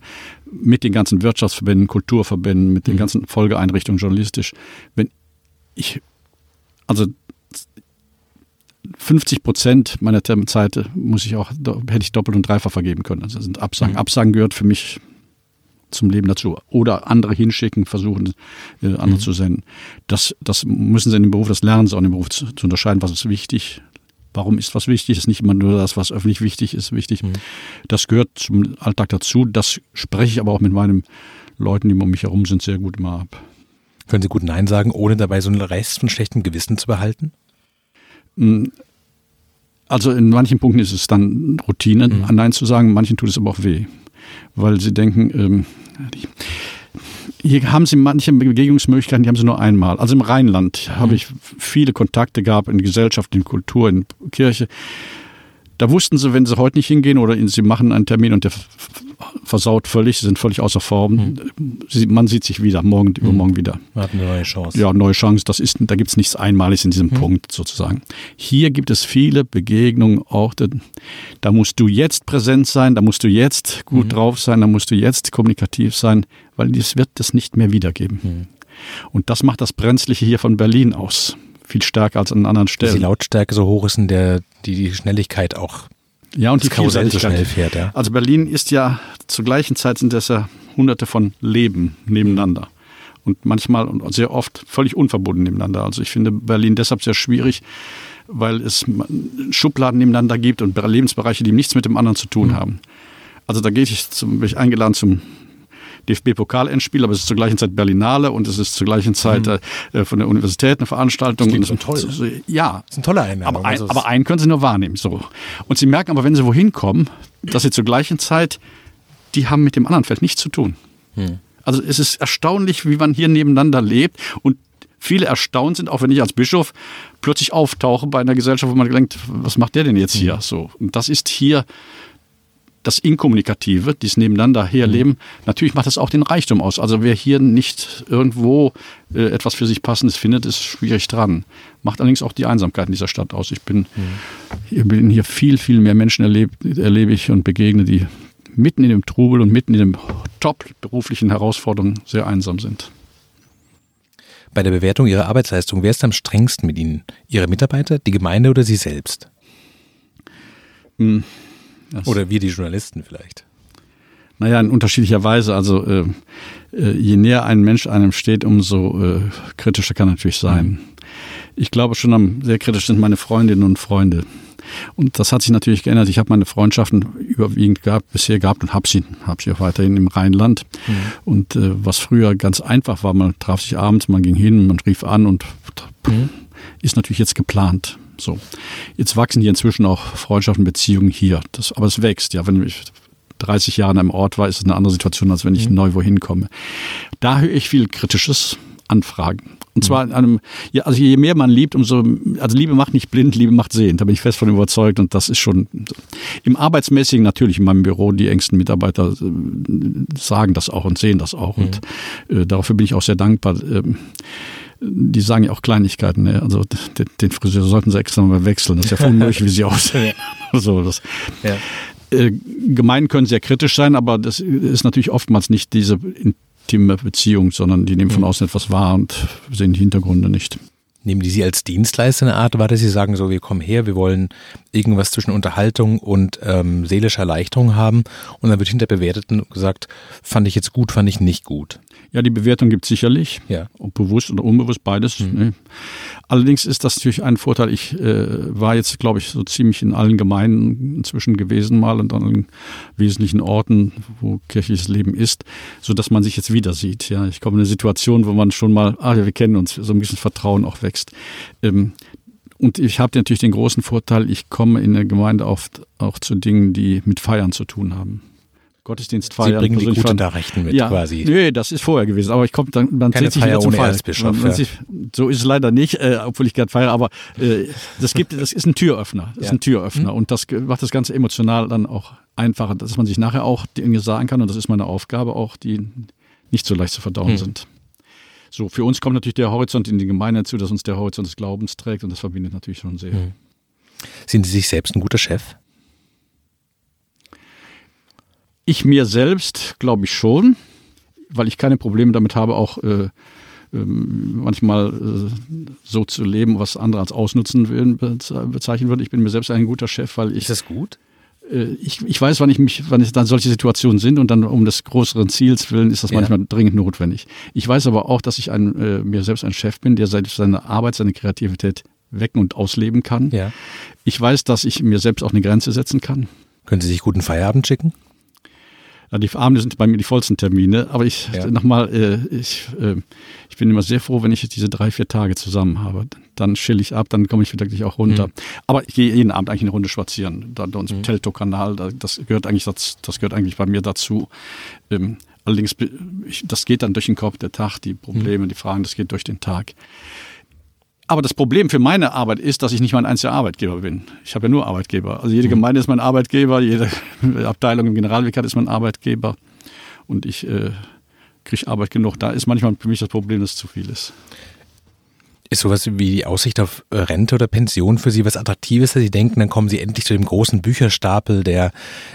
mit den ganzen Wirtschaftsverbänden, Kulturverbänden, mit den hm. ganzen Folgeeinrichtungen journalistisch. Wenn ich also 50 Prozent meiner Zeit muss ich auch, hätte ich doppelt und dreifach vergeben können. Also das sind Absagen. Mhm. Absagen gehört für mich zum Leben dazu. Oder andere hinschicken, versuchen, äh, andere mhm. zu senden. Das, das müssen sie in dem Beruf, das lernen sie auch in dem Beruf zu, zu unterscheiden, was ist wichtig, warum ist was wichtig, ist nicht immer nur das, was öffentlich wichtig ist, wichtig. Mhm. Das gehört zum Alltag dazu. Das spreche ich aber auch mit meinen Leuten, die um mich herum sind, sehr gut immer ab. Können Sie gut Nein sagen, ohne dabei so einen Rest von schlechtem Gewissen zu behalten? Hm, also in manchen Punkten ist es dann Routine, mhm. Nein zu sagen, manchen tut es aber auch weh, weil sie denken, ähm, hier haben sie manche Begegnungsmöglichkeiten, die haben sie nur einmal. Also im Rheinland mhm. habe ich viele Kontakte gehabt in Gesellschaft, in Kultur, in Kirche. Da wussten sie, wenn sie heute nicht hingehen oder sie machen einen Termin und der versaut völlig, sie sind völlig außer Form. Mhm. Man sieht sich wieder, morgen, mhm. übermorgen wieder. Man hat eine neue Chance. Ja, neue Chance. Das ist, da gibt es nichts Einmaliges in diesem mhm. Punkt sozusagen. Hier gibt es viele Begegnungen, auch da, da, musst du jetzt präsent sein, da musst du jetzt gut mhm. drauf sein, da musst du jetzt kommunikativ sein, weil es wird es nicht mehr wiedergeben. Mhm. Und das macht das Brenzliche hier von Berlin aus viel stärker als an anderen Stellen. Dass die Lautstärke so hoch ist und der, die, die Schnelligkeit auch ja, und die Karussell so schnell fährt. Ja. Also Berlin ist ja zur gleichen Zeit sind das ja hunderte von Leben nebeneinander. Und manchmal und sehr oft völlig unverbunden nebeneinander. Also ich finde Berlin deshalb sehr schwierig, weil es Schubladen nebeneinander gibt und Lebensbereiche, die nichts mit dem anderen zu tun mhm. haben. Also da gehe ich, zum, bin ich eingeladen zum DFB-Pokal-Endspiel, aber es ist zur gleichen Zeit Berlinale und es ist zur gleichen Zeit mhm. äh, von der Universität eine Veranstaltung. Das so toll. Ja. Das ist eine tolle Einladung. Aber, ein, aber einen können sie nur wahrnehmen. So. Und sie merken aber, wenn sie wohin kommen, dass sie zur gleichen Zeit, die haben mit dem anderen Feld nichts zu tun. Mhm. Also es ist erstaunlich, wie man hier nebeneinander lebt und viele erstaunt sind, auch wenn ich als Bischof plötzlich auftauche bei einer Gesellschaft, wo man denkt, was macht der denn jetzt hier? Mhm. So. Und das ist hier das Inkommunikative, dieses Nebeneinander herleben, mhm. natürlich macht das auch den Reichtum aus. Also wer hier nicht irgendwo äh, etwas für sich Passendes findet, ist schwierig dran. Macht allerdings auch die Einsamkeit in dieser Stadt aus. Ich bin, mhm. hier, bin hier viel, viel mehr Menschen erlebt, erlebe ich und begegne, die mitten in dem Trubel und mitten in den top beruflichen Herausforderungen sehr einsam sind. Bei der Bewertung Ihrer Arbeitsleistung, wer ist am strengsten mit Ihnen? Ihre Mitarbeiter, die Gemeinde oder Sie selbst? Hm. Oder wir die Journalisten vielleicht. Naja, in unterschiedlicher Weise. Also äh, äh, je näher ein Mensch einem steht, umso äh, kritischer kann er natürlich sein. Mhm. Ich glaube schon am sehr kritisch sind meine Freundinnen und Freunde. Und das hat sich natürlich geändert. Ich habe meine Freundschaften überwiegend gehabt, bisher gehabt und habe sie, hab sie auch weiterhin im Rheinland. Mhm. Und äh, was früher ganz einfach war, man traf sich abends, man ging hin, man rief an und mhm. ist natürlich jetzt geplant. So. Jetzt wachsen hier inzwischen auch Freundschaften, Beziehungen hier. Das, aber es wächst, ja. Wenn ich 30 Jahre an einem Ort war, ist es eine andere Situation, als wenn ich mhm. neu wohin komme. Da höre ich viel Kritisches, Anfragen. Und zwar an einem, ja, also je mehr man liebt, umso, also Liebe macht nicht blind, Liebe macht sehend. Da bin ich fest von überzeugt und das ist schon im Arbeitsmäßigen natürlich in meinem Büro, die engsten Mitarbeiter äh, sagen das auch und sehen das auch. Mhm. Und äh, dafür bin ich auch sehr dankbar. Ähm, die sagen ja auch Kleinigkeiten. Ne? Also den, den, Friseur sollten sie extra mal wechseln. Das ist ja voll unmöglich, wie sie aussehen. so, das, ja. äh, gemein können sehr kritisch sein, aber das ist natürlich oftmals nicht diese intime Beziehung, sondern die nehmen von mhm. außen etwas wahr und sehen die Hintergründe nicht. Nehmen die Sie als Dienstleister eine Art wahr, dass Sie sagen, so, wir kommen her, wir wollen irgendwas zwischen Unterhaltung und ähm, seelischer Erleichterung haben und dann wird hinter Bewerteten gesagt, fand ich jetzt gut, fand ich nicht gut. Ja, die Bewertung gibt es sicherlich. Ja. Ob bewusst oder unbewusst, beides. Mhm. Ne? Allerdings ist das natürlich ein Vorteil. Ich äh, war jetzt, glaube ich, so ziemlich in allen Gemeinden inzwischen gewesen mal und an allen wesentlichen Orten, wo kirchliches Leben ist, so dass man sich jetzt wieder sieht. Ja, ich komme in eine Situation, wo man schon mal, ah ja, wir kennen uns, so ein bisschen Vertrauen auch wächst. Ähm, und ich habe natürlich den großen Vorteil, ich komme in der Gemeinde oft auch zu Dingen, die mit Feiern zu tun haben. Gottesdienst feiern. Sie bringen die gute Nachrichten mit ja, quasi. Nee, das ist vorher gewesen. Aber ich komme dann, dann Keine sich Feier ohne Erzbischof. Man, man sich, so ist es leider nicht, äh, obwohl ich gerade feiere. Aber äh, das gibt, das ist ein Türöffner. Das ja. ist ein Türöffner. Mhm. Und das macht das Ganze emotional dann auch einfacher, dass man sich nachher auch Dinge sagen kann. Und das ist meine Aufgabe auch, die nicht so leicht zu verdauen mhm. sind. So, für uns kommt natürlich der Horizont in die Gemeinde zu, dass uns der Horizont des Glaubens trägt. Und das verbindet natürlich schon sehr. Mhm. Sind Sie sich selbst ein guter Chef? Ich mir selbst glaube ich schon, weil ich keine Probleme damit habe, auch äh, äh, manchmal äh, so zu leben, was andere als Ausnutzen will, bezeichnen würde. Ich bin mir selbst ein guter Chef, weil ich. Ist das gut? Äh, ich, ich weiß, wann ich mich, wann es dann solche Situationen sind und dann um des größeren Ziels willen ist das ja. manchmal dringend notwendig. Ich weiß aber auch, dass ich ein, äh, mir selbst ein Chef bin, der seine Arbeit, seine Kreativität wecken und ausleben kann. Ja. Ich weiß, dass ich mir selbst auch eine Grenze setzen kann. Können Sie sich guten Feierabend schicken? Ja, die Abende sind bei mir die vollsten Termine, aber ich ja. nochmal, äh, ich, äh, ich bin immer sehr froh, wenn ich diese drei, vier Tage zusammen habe. Dann chill ich ab, dann komme ich wirklich auch runter. Mhm. Aber ich gehe jeden Abend eigentlich eine Runde spazieren. Da bei uns mhm. Telto-Kanal, das gehört eigentlich, das, das gehört eigentlich bei mir dazu. Ähm, allerdings, das geht dann durch den Kopf, der Tag, die Probleme, mhm. die Fragen, das geht durch den Tag. Aber das Problem für meine Arbeit ist, dass ich nicht mein einziger Arbeitgeber bin. Ich habe ja nur Arbeitgeber. Also jede mhm. Gemeinde ist mein Arbeitgeber, jede Abteilung im Generalvikar ist mein Arbeitgeber. Und ich äh, kriege Arbeit genug. Da ist manchmal für mich das Problem, dass es zu viel ist. Ist sowas wie die Aussicht auf äh, Rente oder Pension für Sie was Attraktives, dass Sie denken, dann kommen Sie endlich zu dem großen Bücherstapel, der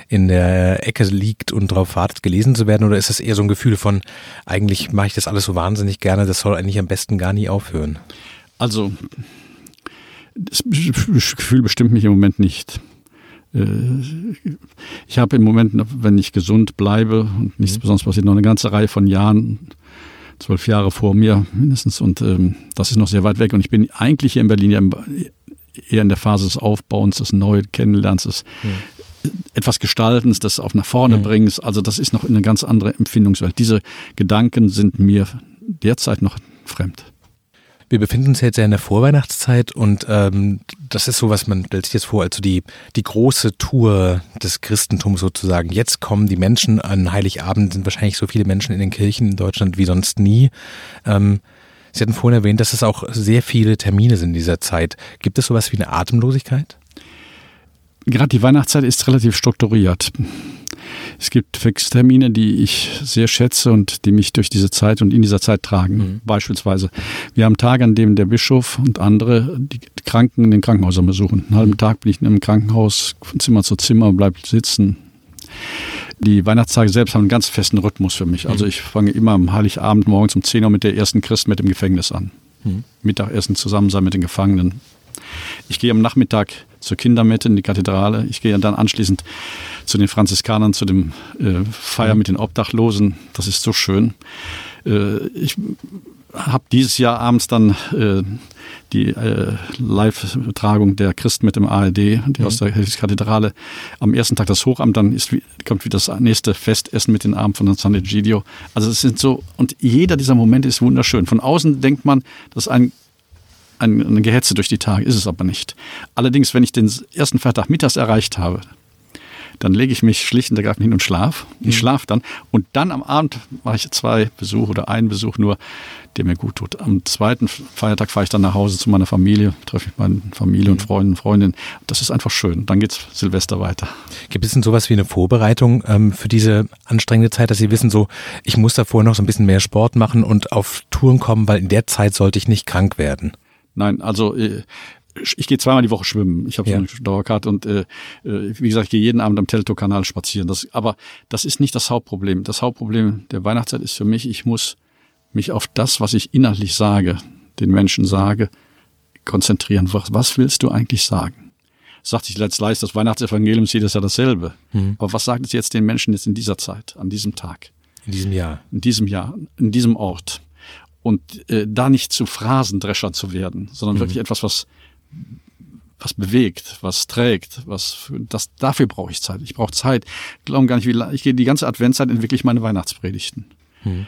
in der Ecke liegt und darauf wartet, gelesen zu werden? Oder ist das eher so ein Gefühl von, eigentlich mache ich das alles so wahnsinnig gerne, das soll eigentlich am besten gar nie aufhören? Also, das Gefühl bestimmt mich im Moment nicht. Äh, ich habe im Moment, wenn ich gesund bleibe und nichts mhm. Besonderes passiert, noch eine ganze Reihe von Jahren, zwölf Jahre vor mir mindestens. Und ähm, das ist noch sehr weit weg. Und ich bin eigentlich hier in Berlin ja eher in der Phase des Aufbauens, des Neuen Kennenlernens, des mhm. etwas Gestaltens, des auf nach vorne mhm. Bringens. Also das ist noch eine ganz andere Empfindungswelt. Diese Gedanken sind mir derzeit noch fremd. Wir befinden uns jetzt ja in der Vorweihnachtszeit und ähm, das ist so, was man stellt sich jetzt vor, also die, die große Tour des Christentums sozusagen. Jetzt kommen die Menschen an Heiligabend, sind wahrscheinlich so viele Menschen in den Kirchen in Deutschland wie sonst nie. Ähm, Sie hatten vorhin erwähnt, dass es auch sehr viele Termine sind in dieser Zeit. Gibt es sowas wie eine Atemlosigkeit? Gerade die Weihnachtszeit ist relativ strukturiert. Es gibt Fixtermine, die ich sehr schätze und die mich durch diese Zeit und in dieser Zeit tragen. Mhm. Beispielsweise, wir haben Tage, an denen der Bischof und andere die Kranken in den Krankenhäusern besuchen. Einen halben Tag bin ich in einem Krankenhaus von Zimmer zu Zimmer, bleibe sitzen. Die Weihnachtstage selbst haben einen ganz festen Rhythmus für mich. Also mhm. ich fange immer am Heiligabend morgens um 10 Uhr mit der ersten Christ mit dem Gefängnis an. Mhm. Mittagessen zusammen sein mit den Gefangenen. Ich gehe am Nachmittag zur Kindermette in die Kathedrale. Ich gehe dann anschließend zu den Franziskanern, zu dem äh, Feier mit den Obdachlosen. Das ist so schön. Äh, ich habe dieses Jahr abends dann äh, die äh, Live-Tragung der Christen mit dem ARD, die mhm. aus der Kathedrale. Am ersten Tag das Hochamt, dann ist, kommt wieder das nächste Festessen mit den Armen von San Egidio. Also es sind so, und jeder dieser Momente ist wunderschön. Von außen denkt man, das ist ein eine Gehetze durch die Tage, ist es aber nicht. Allerdings, wenn ich den ersten Freitag mittags erreicht habe, dann lege ich mich schlicht und ergreifend hin und schlaf. Ich mhm. schlafe dann und dann am Abend mache ich zwei Besuche oder einen Besuch nur, der mir gut tut. Am zweiten Feiertag fahre ich dann nach Hause zu meiner Familie, treffe ich meine Familie und mhm. Freunde und Freundinnen. Das ist einfach schön. Dann geht's Silvester weiter. Gibt es denn sowas wie eine Vorbereitung ähm, für diese anstrengende Zeit, dass Sie wissen, so ich muss davor noch so ein bisschen mehr Sport machen und auf Touren kommen, weil in der Zeit sollte ich nicht krank werden? Nein, also äh, ich gehe zweimal die Woche schwimmen. Ich habe ja. so eine Dauerkarte und äh, äh, wie gesagt, ich gehe jeden Abend am Teltow-Kanal spazieren. Das, aber das ist nicht das Hauptproblem. Das Hauptproblem der Weihnachtszeit ist für mich, ich muss mich auf das, was ich inhaltlich sage, den Menschen sage, konzentrieren. Was, was willst du eigentlich sagen? Sagt sich letzt leicht, das Weihnachtsevangelium sieht es ja dasselbe. Mhm. Aber was sagt es jetzt den Menschen jetzt in dieser Zeit, an diesem Tag? In diesem Jahr. In diesem Jahr, in diesem Ort. Und äh, da nicht zu Phrasendrescher zu werden, sondern mhm. wirklich etwas, was was bewegt, was trägt, was das dafür brauche ich Zeit. Ich brauche Zeit. Ich glaube gar nicht, wie lange. Ich gehe die ganze Adventszeit entwickle ich meine Weihnachtspredigten. Mhm.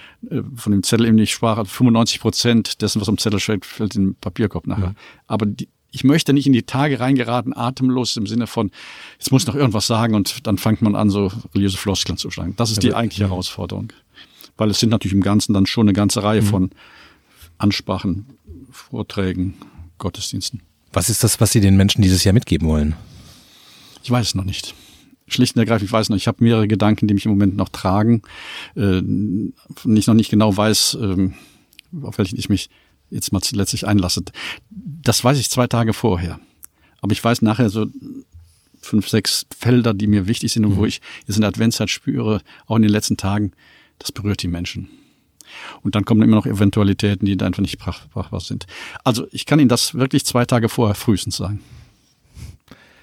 Von dem Zettel eben, die ich sprach, 95 Prozent dessen, was am Zettel steht, fällt in den Papierkorb nachher. Mhm. Aber die, ich möchte nicht in die Tage reingeraten, atemlos im Sinne von, jetzt muss noch irgendwas sagen und dann fängt man an, so religiöse Floskeln zu schlagen. Das ist die eigentliche. Herausforderung. Weil es sind natürlich im Ganzen dann schon eine ganze Reihe mhm. von Ansprachen, Vorträgen, Gottesdiensten. Was ist das, was Sie den Menschen dieses Jahr mitgeben wollen? Ich weiß es noch nicht. Schlicht und ergreifend, ich weiß noch, ich habe mehrere Gedanken, die mich im Moment noch tragen. Äh, ich noch nicht genau weiß, äh, auf welchen ich mich jetzt mal letztlich einlasse. Das weiß ich zwei Tage vorher. Aber ich weiß nachher so fünf, sechs Felder, die mir wichtig sind und wo mhm. ich jetzt in der Adventszeit spüre, auch in den letzten Tagen, das berührt die Menschen. Und dann kommen immer noch Eventualitäten, die einfach nicht brachbar sind. Also ich kann Ihnen das wirklich zwei Tage vorher frühestens sagen.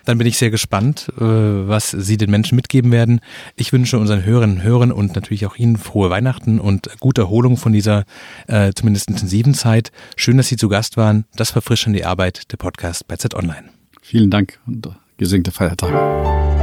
Dann bin ich sehr gespannt, äh, was Sie den Menschen mitgeben werden. Ich wünsche unseren Hörerinnen und Hörern und natürlich auch Ihnen frohe Weihnachten und gute Erholung von dieser äh, zumindest intensiven Zeit. Schön, dass Sie zu Gast waren. Das verfrischen die Arbeit der Podcast bei Z Online. Vielen Dank und gesegnete Feiertage.